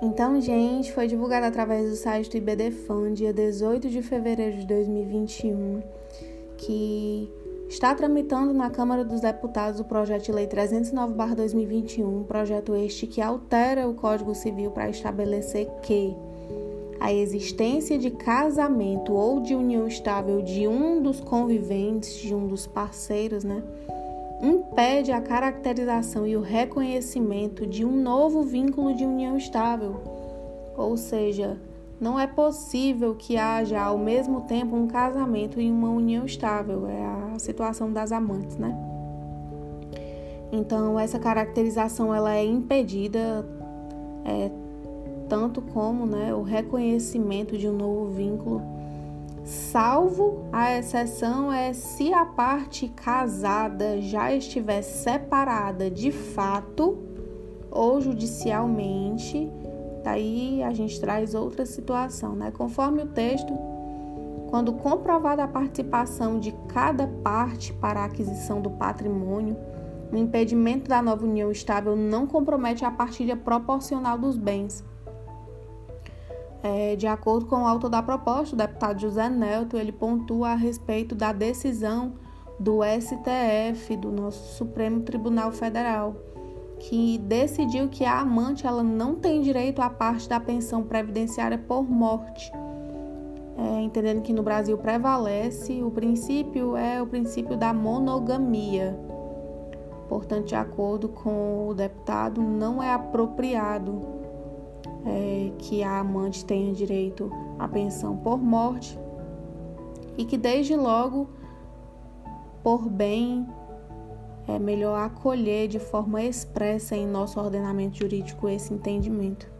Então, gente, foi divulgado através do site do IBDFAN, dia 18 de fevereiro de 2021, que está tramitando na Câmara dos Deputados o projeto de lei 309/2021, projeto este que altera o Código Civil para estabelecer que a existência de casamento ou de união estável de um dos conviventes, de um dos parceiros, né, impede a caracterização e o reconhecimento de um novo vínculo de união estável. Ou seja, não é possível que haja ao mesmo tempo um casamento e uma união estável, é a situação das amantes, né? Então, essa caracterização ela é impedida é, tanto como né, o reconhecimento de um novo vínculo, salvo a exceção é se a parte casada já estiver separada de fato ou judicialmente, daí a gente traz outra situação, né? Conforme o texto, quando comprovada a participação de cada parte para a aquisição do patrimônio, o impedimento da nova união estável não compromete a partilha proporcional dos bens é, de acordo com o autor da proposta, o deputado José Nelto, ele pontua a respeito da decisão do STF, do nosso Supremo Tribunal Federal, que decidiu que a amante ela não tem direito à parte da pensão previdenciária por morte. É, entendendo que no Brasil prevalece o princípio é o princípio da monogamia. Portanto, de acordo com o deputado, não é apropriado é, que a amante tenha direito à pensão por morte e que desde logo, por bem, é melhor acolher de forma expressa em nosso ordenamento jurídico esse entendimento.